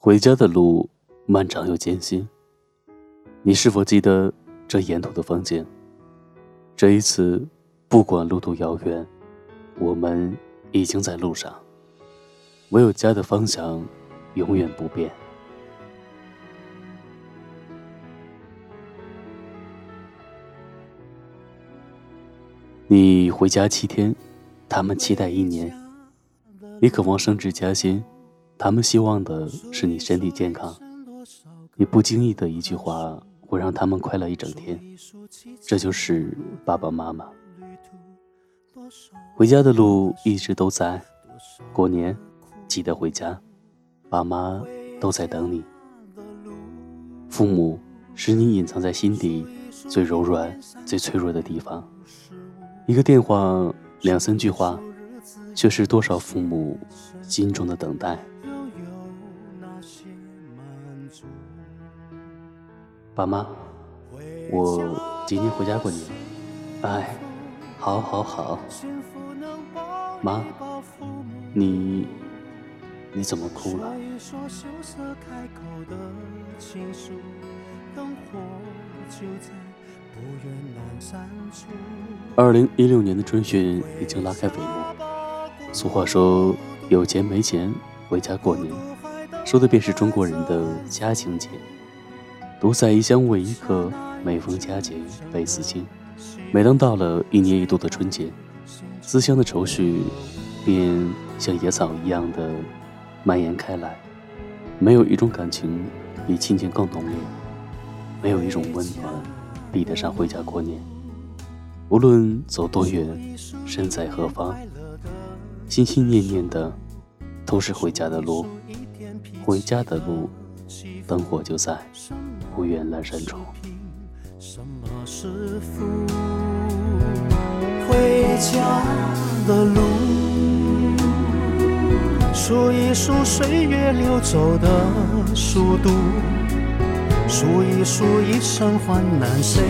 回家的路漫长又艰辛，你是否记得这沿途的风景？这一次，不管路途遥远，我们已经在路上。唯有家的方向永远不变。你回家七天，他们期待一年；你渴望升职加薪，他们希望的是你身体健康。你不经意的一句话，会让他们快乐一整天。这就是爸爸妈妈。回家的路一直都在，过年记得回家，爸妈都在等你。父母是你隐藏在心底最柔软、最脆弱的地方。一个电话，两三句话，却是多少父母心中的等待。爸妈，我今天回家过年。哎，好，好，好。妈，你你怎么哭了？二零一六年的春训已经拉开帷幕。俗话说：“有钱没钱回家过年”，说的便是中国人的家情节。独在异乡为异客，每逢佳节倍思亲。每当到了一年一度的春节，思乡的愁绪便像野草一样的蔓延开来。没有一种感情比亲情更浓烈，没有一种温暖。比得上回家过年。无论走多远，身在何方，心心念念的都是回家的路。回家的路，灯火就在不远阑珊处。回家的路，数一数岁月流走的速度。数一数一生患难谁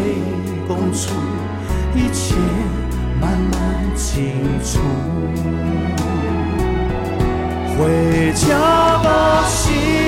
共处，一切慢慢清楚。回家吧，幸福，